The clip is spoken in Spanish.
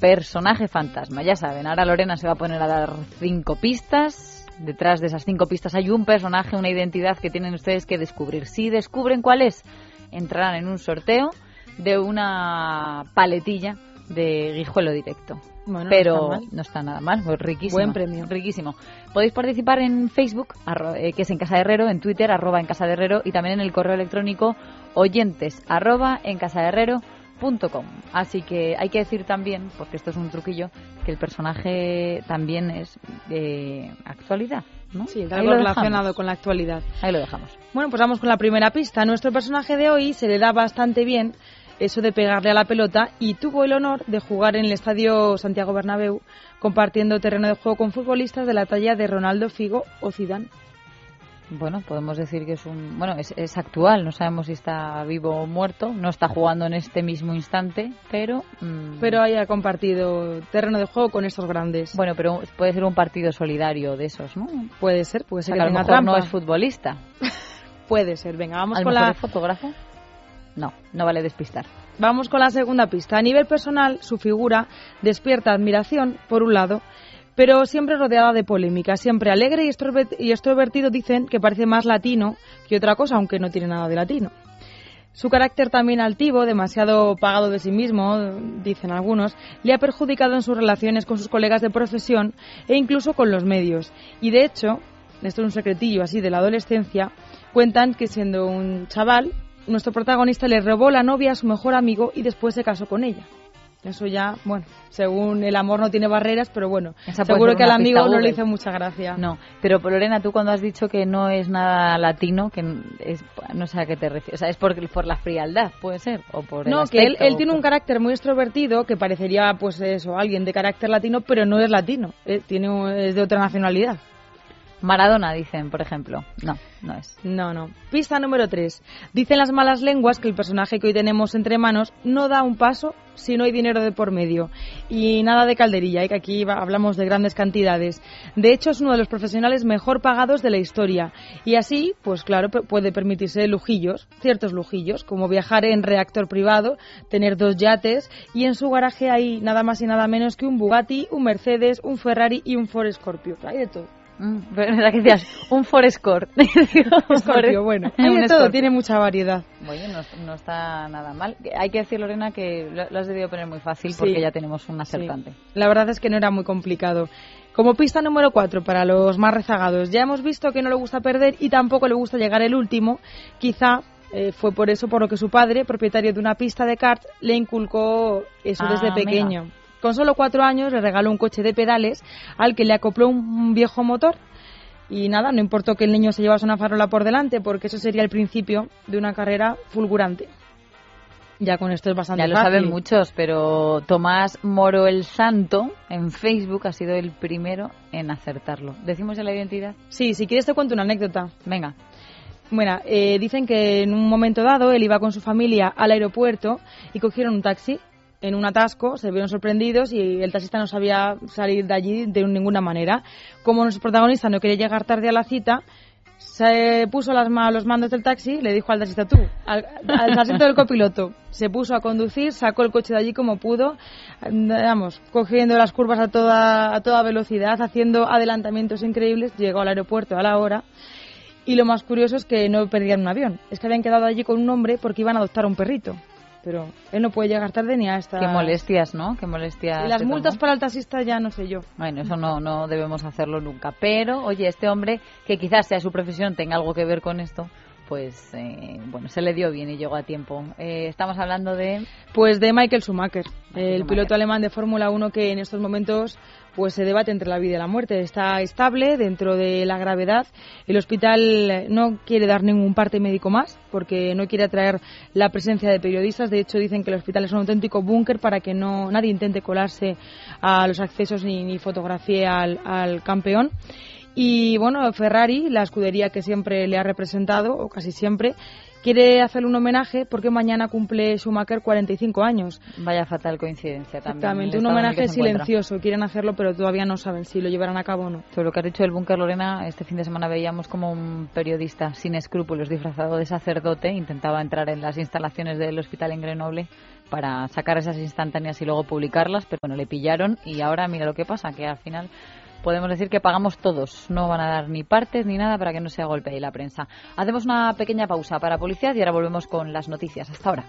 personaje fantasma. Ya saben, ahora Lorena se va a poner a dar cinco pistas. Detrás de esas cinco pistas hay un personaje, una identidad que tienen ustedes que descubrir. Si descubren cuál es, entrarán en un sorteo de una paletilla de guijuelo directo. Bueno, no pero está no está nada mal, pues riquísimo. Buen premio. Riquísimo. Podéis participar en Facebook, arro- eh, que es en Casa de Herrero, en Twitter, arroba en Casa de Herrero, y también en el correo electrónico oyentes, arroba en Casa de Herrero Así que hay que decir también, porque esto es un truquillo, que el personaje también es de actualidad, ¿no? Sí, algo relacionado con la actualidad. Ahí lo dejamos. Bueno, pues vamos con la primera pista. Nuestro personaje de hoy se le da bastante bien eso de pegarle a la pelota y tuvo el honor de jugar en el estadio Santiago Bernabéu compartiendo terreno de juego con futbolistas de la talla de Ronaldo, Figo o Zidane. Bueno, podemos decir que es un. Bueno, es, es actual, no sabemos si está vivo o muerto, no está jugando en este mismo instante, pero. mm, Pero haya compartido terreno de juego con estos grandes. Bueno, pero puede ser un partido solidario de esos, ¿no? puede ser, puede O ser sea, que a lo mejor trampa. no es futbolista. Puede ser. Venga, vamos ¿A lo con la fotógrafo? No, no vale despistar. Vamos con la segunda pista. A nivel personal, su figura despierta admiración, por un lado, pero siempre rodeada de polémica. Siempre alegre y extrover- y extrovertido dicen que parece más latino que otra cosa, aunque no tiene nada de latino. Su carácter también altivo, demasiado pagado de sí mismo, dicen algunos, le ha perjudicado en sus relaciones con sus colegas de profesión e incluso con los medios. Y de hecho, esto es un secretillo así de la adolescencia, cuentan que siendo un chaval, nuestro protagonista le robó la novia a su mejor amigo y después se casó con ella. Eso ya, bueno, según el amor no tiene barreras, pero bueno, Esa seguro que al amigo no le hizo mucha gracia. No, pero Lorena, tú cuando has dicho que no es nada latino, que es, no sé a qué te refieres. O sea, es por, por la frialdad, puede ser, o por el No, que él, él tiene por- un carácter muy extrovertido que parecería, pues eso, alguien de carácter latino, pero no es latino, eh, tiene, es de otra nacionalidad. Maradona, dicen, por ejemplo. No, no es. No, no. Pista número 3. Dicen las malas lenguas que el personaje que hoy tenemos entre manos no da un paso si no hay dinero de por medio. Y nada de calderilla, ¿eh? que aquí hablamos de grandes cantidades. De hecho, es uno de los profesionales mejor pagados de la historia. Y así, pues claro, puede permitirse lujillos, ciertos lujillos, como viajar en reactor privado, tener dos yates y en su garaje hay nada más y nada menos que un Bugatti, un Mercedes, un Ferrari y un Ford Scorpio. Hay de todo. Mm, pero era que decías, un Forescore. Scorpio, bueno, hay un de todo, tiene mucha variedad. Bueno, no, no está nada mal. Hay que decir, Lorena, que lo, lo has debido poner muy fácil Sí. porque ya tenemos un Sí. acertante. La verdad es que no era muy complicado. Como pista número 4 para los más rezagados, ya hemos visto que no le gusta perder y tampoco le gusta llegar el último. Quizá eh, fue por eso por lo que su padre, propietario de una pista de kart, le inculcó eso Ah, desde pequeño. Con solo cuatro años le regaló un coche de pedales al que le acopló un viejo motor. Y nada, no importó que el niño se llevase una farola por delante, porque eso sería el principio de una carrera fulgurante. Ya con esto es bastante Ya lo fácil. saben muchos, pero Tomás Moro el Santo en Facebook ha sido el primero en acertarlo. ¿Decimos ya la identidad? Sí, si quieres te cuento una anécdota. Venga. Bueno, eh, dicen que en un momento dado él iba con su familia al aeropuerto y cogieron un taxi en un atasco, se vieron sorprendidos y el taxista no sabía salir de allí de ninguna manera. Como nuestro protagonista no quería llegar tarde a la cita, se puso las ma- los mandos del taxi, le dijo al taxista tú, al, al asiento del copiloto, se puso a conducir, sacó el coche de allí como pudo, vamos, cogiendo las curvas a toda, a toda velocidad, haciendo adelantamientos increíbles, llegó al aeropuerto a la hora y lo más curioso es que no perdían un avión. Es que habían quedado allí con un hombre porque iban a adoptar a un perrito. Pero él no puede llegar tarde ni a esta... Qué molestias, ¿no? Qué molestias. Y las multas tomó. para el taxista ya no sé yo. Bueno, eso no, no debemos hacerlo nunca. Pero, oye, este hombre, que quizás sea su profesión, tenga algo que ver con esto, pues, eh, bueno, se le dio bien y llegó a tiempo. Eh, estamos hablando de... Pues de Michael Schumacher, el Schumacher. piloto alemán de Fórmula 1 que en estos momentos pues se debate entre la vida y la muerte. Está estable dentro de la gravedad. El hospital no quiere dar ningún parte médico más porque no quiere atraer la presencia de periodistas. De hecho, dicen que el hospital es un auténtico búnker para que no nadie intente colarse a los accesos ni, ni fotografíe al, al campeón. Y bueno, Ferrari, la escudería que siempre le ha representado, o casi siempre, quiere hacerle un homenaje porque mañana cumple Schumacher 45 años. Vaya fatal coincidencia también. Exactamente, un homenaje silencioso. Quieren hacerlo, pero todavía no saben si lo llevarán a cabo o no. Sobre lo que ha dicho el búnker Lorena, este fin de semana veíamos como un periodista sin escrúpulos disfrazado de sacerdote intentaba entrar en las instalaciones del hospital en Grenoble para sacar esas instantáneas y luego publicarlas, pero bueno, le pillaron y ahora mira lo que pasa, que al final podemos decir que pagamos todos. No van a dar ni partes ni nada para que no sea golpe ahí la prensa. Hacemos una pequeña pausa para publicidad y ahora volvemos con las noticias. Hasta ahora.